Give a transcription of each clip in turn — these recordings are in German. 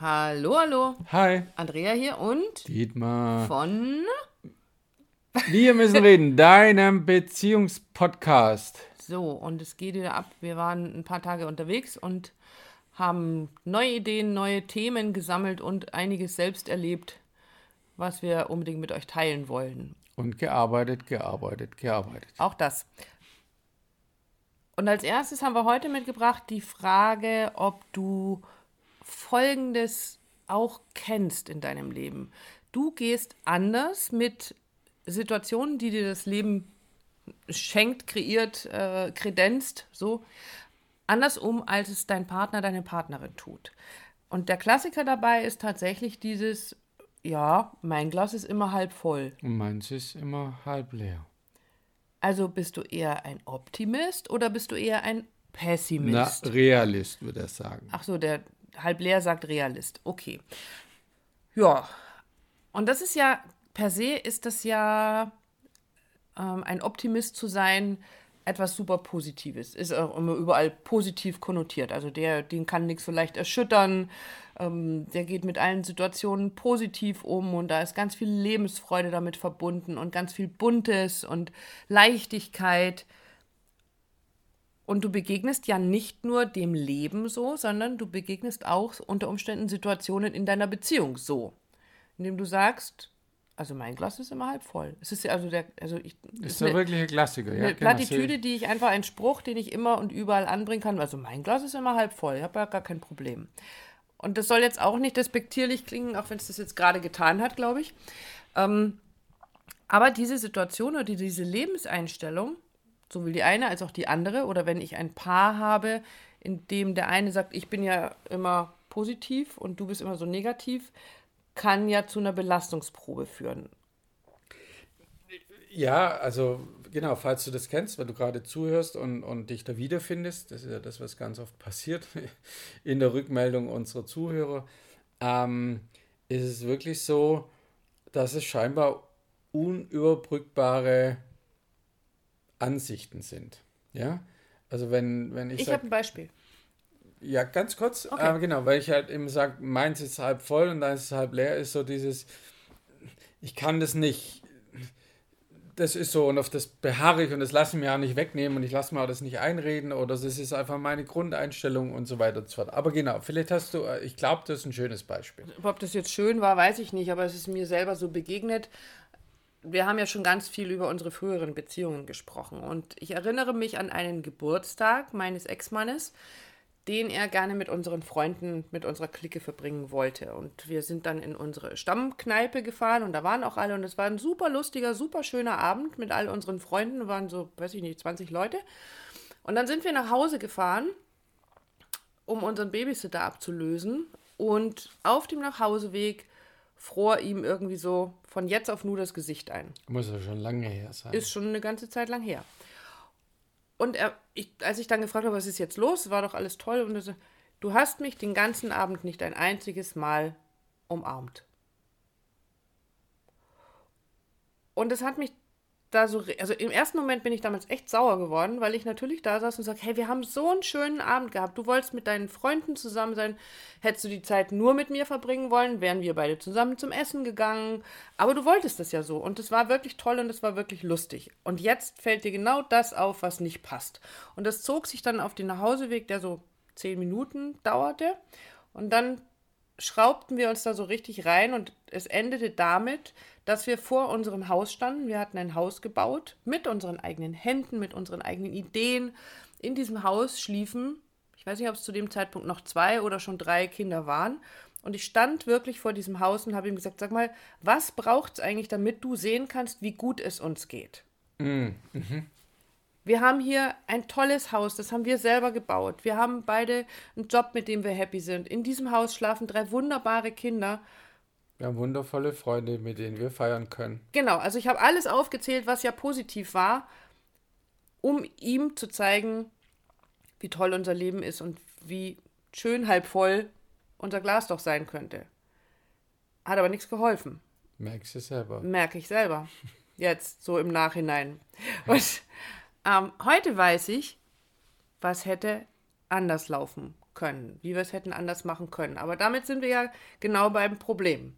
Hallo, hallo. Hi. Andrea hier und Dietmar. von. Wir müssen reden, deinem Beziehungspodcast. So, und es geht wieder ab. Wir waren ein paar Tage unterwegs und haben neue Ideen, neue Themen gesammelt und einiges selbst erlebt, was wir unbedingt mit euch teilen wollen. Und gearbeitet, gearbeitet, gearbeitet. Auch das. Und als erstes haben wir heute mitgebracht die Frage, ob du Folgendes auch kennst in deinem Leben. Du gehst anders mit Situationen, die dir das Leben schenkt, kreiert, äh, kredenzt, so anders um, als es dein Partner, deine Partnerin tut. Und der Klassiker dabei ist tatsächlich dieses, ja, mein Glas ist immer halb voll. Und meins ist immer halb leer. Also bist du eher ein Optimist oder bist du eher ein Na, Pessimist? Realist, würde er sagen. Ach so, der halb leer sagt Realist. Okay. Ja. Und das ist ja, per se ist das ja ähm, ein Optimist zu sein, etwas super Positives. Ist auch immer überall positiv konnotiert. Also der, den kann nichts so leicht erschüttern. Ähm, der geht mit allen Situationen positiv um und da ist ganz viel Lebensfreude damit verbunden und ganz viel Buntes und Leichtigkeit. Und du begegnest ja nicht nur dem Leben so, sondern du begegnest auch unter Umständen Situationen in deiner Beziehung so. Indem du sagst, also mein Glas ist immer halb voll. Es ist ja also der, also ich. Ist eine- doch wirklich ein Klassiker. Ja, eine Plattitüde, die ich einfach, ein Spruch, den ich immer und überall anbringen kann. Also mein Glas ist immer halb voll, ich habe ja gar kein Problem. Und das soll jetzt auch nicht despektierlich klingen, auch wenn es das jetzt gerade getan hat, glaube ich. Ähm, aber diese Situation oder diese Lebenseinstellung, sowohl die eine als auch die andere, oder wenn ich ein Paar habe, in dem der eine sagt, ich bin ja immer positiv und du bist immer so negativ, kann ja zu einer Belastungsprobe führen. Ja, also genau, falls du das kennst, wenn du gerade zuhörst und, und dich da wiederfindest, das ist ja das, was ganz oft passiert in der Rückmeldung unserer Zuhörer, ähm, ist es wirklich so, dass es scheinbar unüberbrückbare Ansichten sind. Ja, also wenn, wenn ich, Ich habe ein Beispiel. ja, ganz kurz, Okay. äh, genau, weil ich halt eben sage, meins ist halb voll und deins ist halb leer, ist so dieses, ich kann das nicht, das ist so und auf das beharre ich und das lasse ich mir auch nicht wegnehmen und ich lasse mir auch das nicht einreden oder das ist einfach meine Grundeinstellung und so weiter und so fort. Aber genau, vielleicht hast du, äh, ich glaube, das ist ein schönes Beispiel. Ob das jetzt schön war, weiß ich nicht, aber es ist mir selber so begegnet. Wir haben ja schon ganz viel über unsere früheren Beziehungen gesprochen und ich erinnere mich an einen Geburtstag meines Ex-Mannes, den er gerne mit unseren Freunden, mit unserer Clique verbringen wollte. Und wir sind dann in unsere Stammkneipe gefahren und da waren auch alle und es war ein super lustiger, super schöner Abend mit all unseren Freunden, Wir waren so, weiß ich nicht, 20 Leute. Und dann sind wir nach Hause gefahren um unseren Babysitter abzulösen. Und auf dem Nachhauseweg fror ihm irgendwie so von jetzt auf nur das Gesicht ein. Muss ja schon lange her sein. Ist schon eine ganze Zeit lang her. Und er, ich, als ich dann gefragt habe, was ist jetzt los, war doch alles toll. Und er so, du hast mich den ganzen Abend nicht ein einziges Mal umarmt. Und das hat mich da so, also im ersten Moment bin ich damals echt sauer geworden, weil ich natürlich da saß und sage, hey, wir haben so einen schönen Abend gehabt. Du wolltest mit deinen Freunden zusammen sein. Hättest du die Zeit nur mit mir verbringen wollen, wären wir beide zusammen zum Essen gegangen. Aber du wolltest das ja so. Und es war wirklich toll und es war wirklich lustig. Und jetzt fällt dir genau das auf, was nicht passt. Und das zog sich dann auf den Nachhauseweg, der so zehn Minuten dauerte. Und dann schraubten wir uns da so richtig rein und es endete damit, dass wir vor unserem Haus standen. Wir hatten ein Haus gebaut mit unseren eigenen Händen, mit unseren eigenen Ideen. In diesem Haus schliefen, ich weiß nicht, ob es zu dem Zeitpunkt noch zwei oder schon drei Kinder waren. Und ich stand wirklich vor diesem Haus und habe ihm gesagt, sag mal, was braucht es eigentlich, damit du sehen kannst, wie gut es uns geht? Wir haben hier ein tolles Haus, das haben wir selber gebaut. Wir haben beide einen Job, mit dem wir happy sind. In diesem Haus schlafen drei wunderbare Kinder. Wir haben wundervolle Freunde, mit denen wir feiern können. Genau, also ich habe alles aufgezählt, was ja positiv war, um ihm zu zeigen, wie toll unser Leben ist und wie schön halb voll unser Glas doch sein könnte. Hat aber nichts geholfen. Merkst du selber. Merke ich selber. Jetzt, so im Nachhinein. Und ähm, heute weiß ich, was hätte anders laufen können, wie wir es hätten anders machen können. Aber damit sind wir ja genau beim Problem.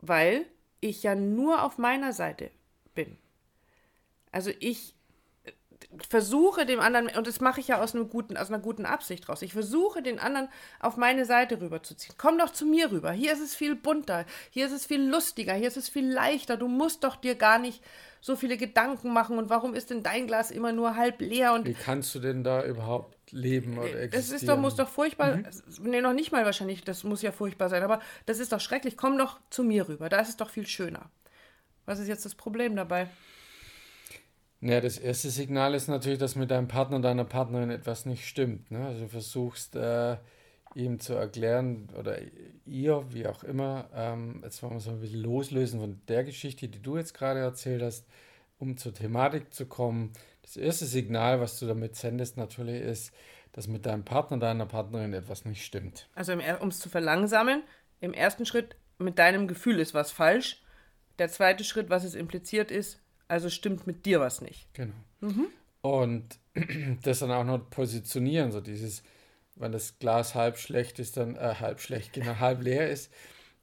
Weil ich ja nur auf meiner Seite bin. Also ich versuche dem anderen, und das mache ich ja aus, einem guten, aus einer guten Absicht raus, ich versuche den anderen auf meine Seite rüberzuziehen. Komm doch zu mir rüber. Hier ist es viel bunter, hier ist es viel lustiger, hier ist es viel leichter. Du musst doch dir gar nicht so viele Gedanken machen. Und warum ist denn dein Glas immer nur halb leer? Und Wie kannst du denn da überhaupt leben oder existieren? Das ist doch, muss doch furchtbar, mhm. nee, noch nicht mal wahrscheinlich, das muss ja furchtbar sein, aber das ist doch schrecklich. Komm doch zu mir rüber, da ist es doch viel schöner. Was ist jetzt das Problem dabei? Ja, das erste Signal ist natürlich, dass mit deinem Partner, deiner Partnerin etwas nicht stimmt. Ne? Also du versuchst äh, ihm zu erklären oder ihr, wie auch immer, ähm, jetzt wollen wir so ein bisschen loslösen von der Geschichte, die du jetzt gerade erzählt hast, um zur Thematik zu kommen. Das erste Signal, was du damit sendest, natürlich ist, dass mit deinem Partner, deiner Partnerin etwas nicht stimmt. Also um es zu verlangsamen, im ersten Schritt mit deinem Gefühl ist was falsch. Der zweite Schritt, was es impliziert ist, also stimmt mit dir was nicht. Genau. Mhm. Und das dann auch noch positionieren, so dieses, wenn das Glas halb schlecht ist, dann äh, halb schlecht, genau, halb leer ist,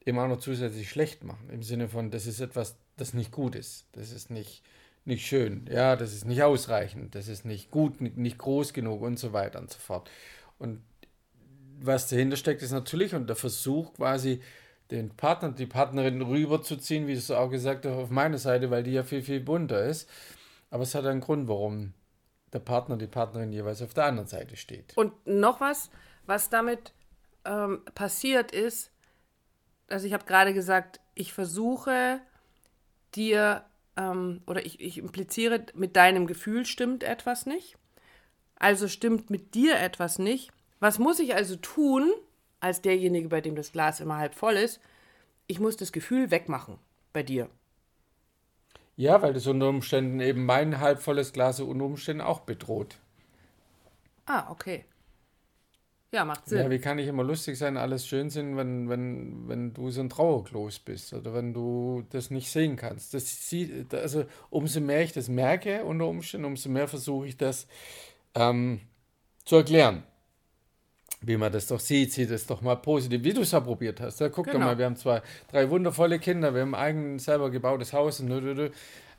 immer auch noch zusätzlich schlecht machen. Im Sinne von, das ist etwas, das nicht gut ist. Das ist nicht, nicht schön. Ja, das ist nicht ausreichend. Das ist nicht gut, nicht, nicht groß genug und so weiter und so fort. Und was dahinter steckt, ist natürlich und der Versuch quasi, den Partner, die Partnerin rüberzuziehen, wie du es auch gesagt hast, auf meine Seite, weil die ja viel, viel bunter ist. Aber es hat einen Grund, warum der Partner, die Partnerin jeweils auf der anderen Seite steht. Und noch was, was damit ähm, passiert ist, also ich habe gerade gesagt, ich versuche dir ähm, oder ich, ich impliziere, mit deinem Gefühl stimmt etwas nicht. Also stimmt mit dir etwas nicht. Was muss ich also tun, als derjenige, bei dem das Glas immer halb voll ist. Ich muss das Gefühl wegmachen bei dir. Ja, weil das unter Umständen eben mein halb volles Glas unter Umständen auch bedroht. Ah, okay. Ja, macht Sinn. Ja, wie kann ich immer lustig sein, alles schön sind, wenn, wenn, wenn du so ein Trauerklos bist oder wenn du das nicht sehen kannst. Das sieht, also umso mehr ich das merke unter Umständen, umso mehr versuche ich das ähm, zu erklären wie man das doch sieht, sieht es doch mal positiv, wie du es ja probiert hast. Ja, guck genau. doch mal, wir haben zwei, drei wundervolle Kinder, wir haben ein eigen selber gebautes Haus, und,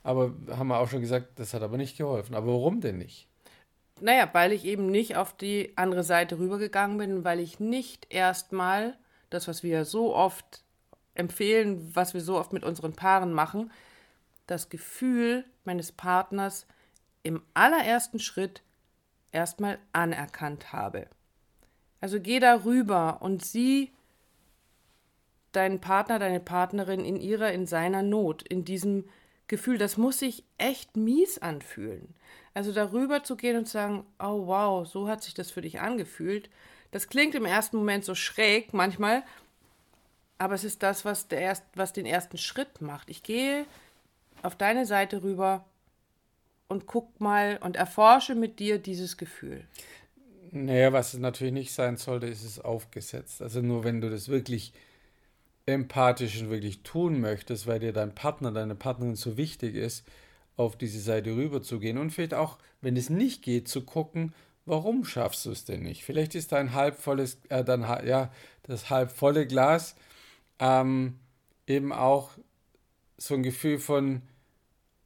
aber haben wir auch schon gesagt, das hat aber nicht geholfen. Aber warum denn nicht? Naja, weil ich eben nicht auf die andere Seite rübergegangen bin, weil ich nicht erstmal das, was wir so oft empfehlen, was wir so oft mit unseren Paaren machen, das Gefühl meines Partners im allerersten Schritt erstmal anerkannt habe. Also geh darüber und sieh deinen Partner, deine Partnerin in ihrer, in seiner Not, in diesem Gefühl. Das muss sich echt mies anfühlen. Also darüber zu gehen und zu sagen, oh wow, so hat sich das für dich angefühlt. Das klingt im ersten Moment so schräg manchmal, aber es ist das, was, der erst, was den ersten Schritt macht. Ich gehe auf deine Seite rüber und guck mal und erforsche mit dir dieses Gefühl. Naja, was es natürlich nicht sein sollte, ist es aufgesetzt. Also nur wenn du das wirklich empathisch und wirklich tun möchtest, weil dir dein Partner, deine Partnerin so wichtig ist, auf diese Seite rüber zu gehen und vielleicht auch, wenn es nicht geht, zu gucken, warum schaffst du es denn nicht? Vielleicht ist dein halbvolles, äh, dann, ja, das halbvolle Glas ähm, eben auch so ein Gefühl von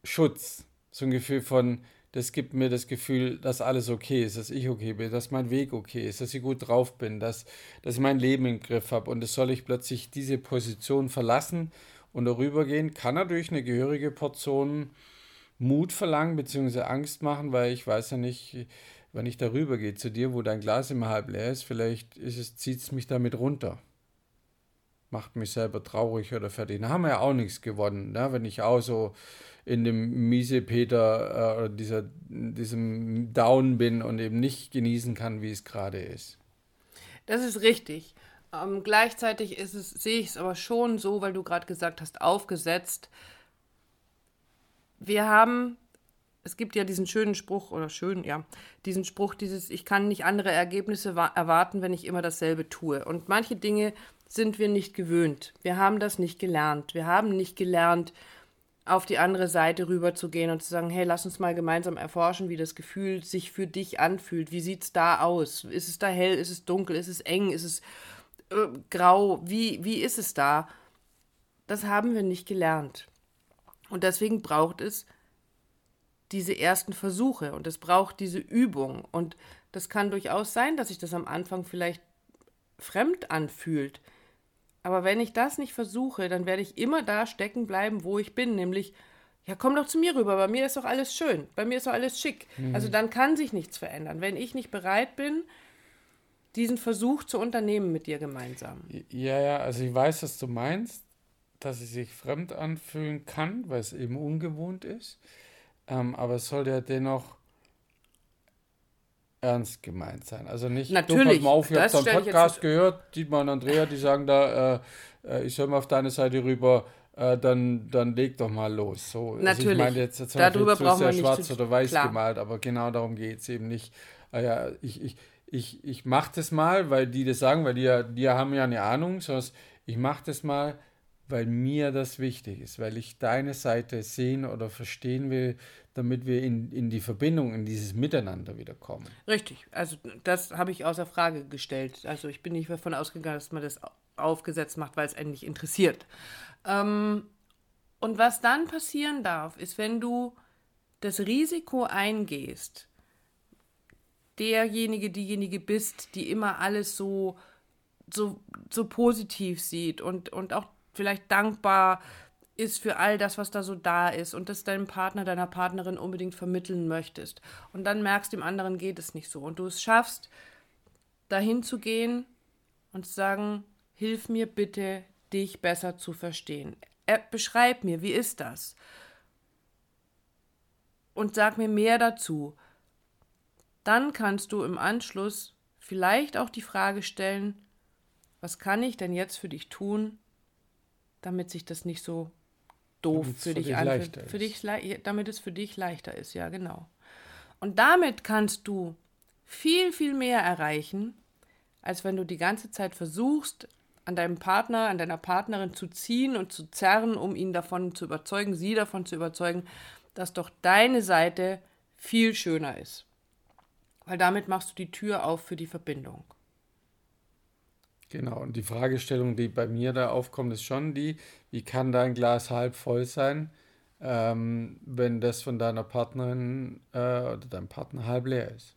Schutz, so ein Gefühl von, das gibt mir das Gefühl, dass alles okay ist, dass ich okay bin, dass mein Weg okay ist, dass ich gut drauf bin, dass, dass ich mein Leben im Griff habe. Und es soll ich plötzlich diese Position verlassen und darüber gehen, kann natürlich eine gehörige Portion Mut verlangen bzw. Angst machen, weil ich weiß ja nicht, wenn ich darüber gehe zu dir, wo dein Glas immer halb leer ist, vielleicht zieht es mich damit runter. Macht mich selber traurig oder fertig. Da haben wir ja auch nichts gewonnen, ne? wenn ich auch so in dem Miesepeter, äh, dieser, diesem Down bin und eben nicht genießen kann, wie es gerade ist. Das ist richtig. Ähm, gleichzeitig ist es, sehe ich es aber schon so, weil du gerade gesagt hast, aufgesetzt. Wir haben, es gibt ja diesen schönen Spruch, oder schön, ja, diesen Spruch, dieses, ich kann nicht andere Ergebnisse erwarten, wenn ich immer dasselbe tue. Und manche Dinge sind wir nicht gewöhnt. Wir haben das nicht gelernt. Wir haben nicht gelernt, auf die andere Seite rüber zu gehen und zu sagen, hey, lass uns mal gemeinsam erforschen, wie das Gefühl sich für dich anfühlt. Wie sieht es da aus? Ist es da hell? Ist es dunkel? Ist es eng? Ist es äh, grau? Wie, wie ist es da? Das haben wir nicht gelernt. Und deswegen braucht es diese ersten Versuche und es braucht diese Übung. Und das kann durchaus sein, dass sich das am Anfang vielleicht fremd anfühlt. Aber wenn ich das nicht versuche, dann werde ich immer da stecken bleiben, wo ich bin, nämlich, ja, komm doch zu mir rüber, bei mir ist doch alles schön, bei mir ist doch alles schick. Mhm. Also dann kann sich nichts verändern. Wenn ich nicht bereit bin, diesen Versuch zu unternehmen mit dir gemeinsam. Ja, ja, also ich weiß, was du meinst, dass es sich fremd anfühlen kann, weil es eben ungewohnt ist. Ähm, aber es sollte ja dennoch ernst gemeint sein. Also nicht, Natürlich, du, pass mal auf, ich habe einen Podcast gehört, Dietmar und Andrea, die sagen da, äh, äh, ich soll mal auf deine Seite rüber, äh, dann, dann leg doch mal los. So, Natürlich, also ich meine jetzt, jetzt darüber wir nicht schwarz oder weiß klar. gemalt, aber genau darum geht es eben nicht. Ah ja, ich, ich, ich, ich mache das mal, weil die das sagen, weil die, die haben ja eine Ahnung, sondern ich mache das mal, weil mir das wichtig ist, weil ich deine Seite sehen oder verstehen will, damit wir in, in die Verbindung, in dieses Miteinander wieder kommen. Richtig, also das habe ich außer Frage gestellt. Also ich bin nicht davon ausgegangen, dass man das aufgesetzt macht, weil es einen nicht interessiert. Ähm, und was dann passieren darf, ist, wenn du das Risiko eingehst, derjenige, diejenige bist, die immer alles so, so, so positiv sieht und, und auch vielleicht dankbar ist für all das, was da so da ist und das deinem Partner, deiner Partnerin unbedingt vermitteln möchtest. Und dann merkst, dem anderen geht es nicht so. Und du es schaffst, dahin zu gehen und zu sagen, hilf mir bitte, dich besser zu verstehen. Er, beschreib mir, wie ist das? Und sag mir mehr dazu. Dann kannst du im Anschluss vielleicht auch die Frage stellen, was kann ich denn jetzt für dich tun, damit sich das nicht so doof für, für dich anfühlt. Für dich, damit es für dich leichter ist, ja, genau. Und damit kannst du viel, viel mehr erreichen, als wenn du die ganze Zeit versuchst, an deinem Partner, an deiner Partnerin zu ziehen und zu zerren, um ihn davon zu überzeugen, sie davon zu überzeugen, dass doch deine Seite viel schöner ist. Weil damit machst du die Tür auf für die Verbindung. Genau, und die Fragestellung, die bei mir da aufkommt, ist schon die, wie kann dein Glas halb voll sein, ähm, wenn das von deiner Partnerin äh, oder deinem Partner halb leer ist?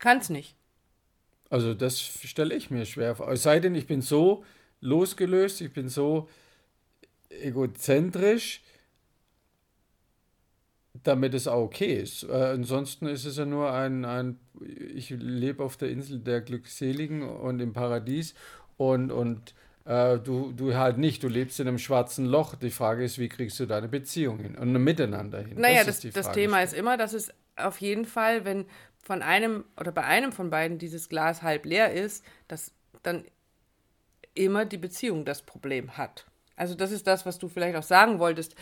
Kann's nicht. Also das stelle ich mir schwer vor. Es sei denn, ich bin so losgelöst, ich bin so egozentrisch, damit es auch okay ist. Äh, ansonsten ist es ja nur ein, ein ich lebe auf der Insel der Glückseligen und im Paradies und, und äh, du, du halt nicht, du lebst in einem schwarzen Loch. Die Frage ist, wie kriegst du deine Beziehung hin und ein Miteinander hin? Naja, das, das, das Thema ist immer, dass es auf jeden Fall, wenn von einem oder bei einem von beiden dieses Glas halb leer ist, dass dann immer die Beziehung das Problem hat. Also das ist das, was du vielleicht auch sagen wolltest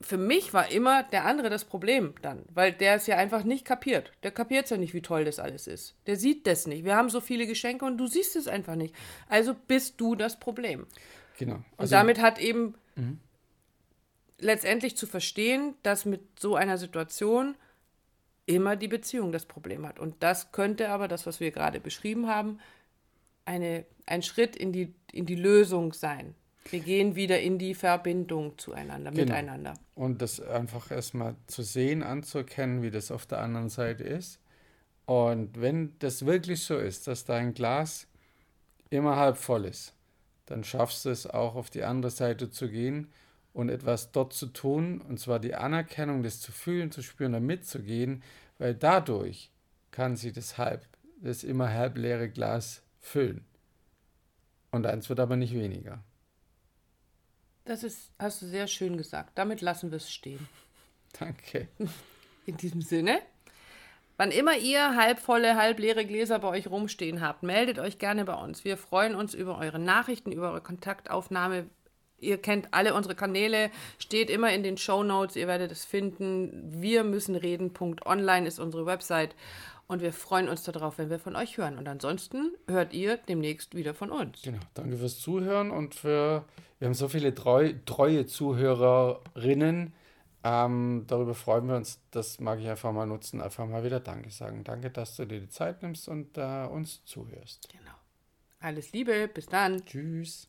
für mich war immer der andere das Problem dann, weil der es ja einfach nicht kapiert. Der kapiert es ja nicht, wie toll das alles ist. Der sieht das nicht. Wir haben so viele Geschenke und du siehst es einfach nicht. Also bist du das Problem. Genau. Also, und damit hat eben mhm. letztendlich zu verstehen, dass mit so einer Situation immer die Beziehung das Problem hat. Und das könnte aber, das, was wir gerade beschrieben haben, eine, ein Schritt in die, in die Lösung sein. Wir gehen wieder in die Verbindung zueinander, genau. miteinander. Und das einfach erstmal zu sehen, anzuerkennen, wie das auf der anderen Seite ist. Und wenn das wirklich so ist, dass dein Glas immer halb voll ist, dann schaffst du es auch auf die andere Seite zu gehen und etwas dort zu tun, und zwar die Anerkennung, das zu fühlen, zu spüren, da mitzugehen, weil dadurch kann sich das halb, das immer halb leere Glas füllen. Und eins wird aber nicht weniger. Das ist, hast du sehr schön gesagt. Damit lassen wir es stehen. Danke. In diesem Sinne. Wann immer ihr halbvolle, halbleere Gläser bei euch rumstehen habt, meldet euch gerne bei uns. Wir freuen uns über eure Nachrichten, über eure Kontaktaufnahme. Ihr kennt alle unsere Kanäle, steht immer in den Show Notes, ihr werdet es finden. Wir müssen reden.online ist unsere Website. Und wir freuen uns darauf, wenn wir von euch hören. Und ansonsten hört ihr demnächst wieder von uns. Genau. Danke fürs Zuhören und für, wir haben so viele treu, treue Zuhörerinnen. Ähm, darüber freuen wir uns. Das mag ich einfach mal nutzen, einfach mal wieder Danke sagen. Danke, dass du dir die Zeit nimmst und äh, uns zuhörst. Genau. Alles Liebe, bis dann. Tschüss.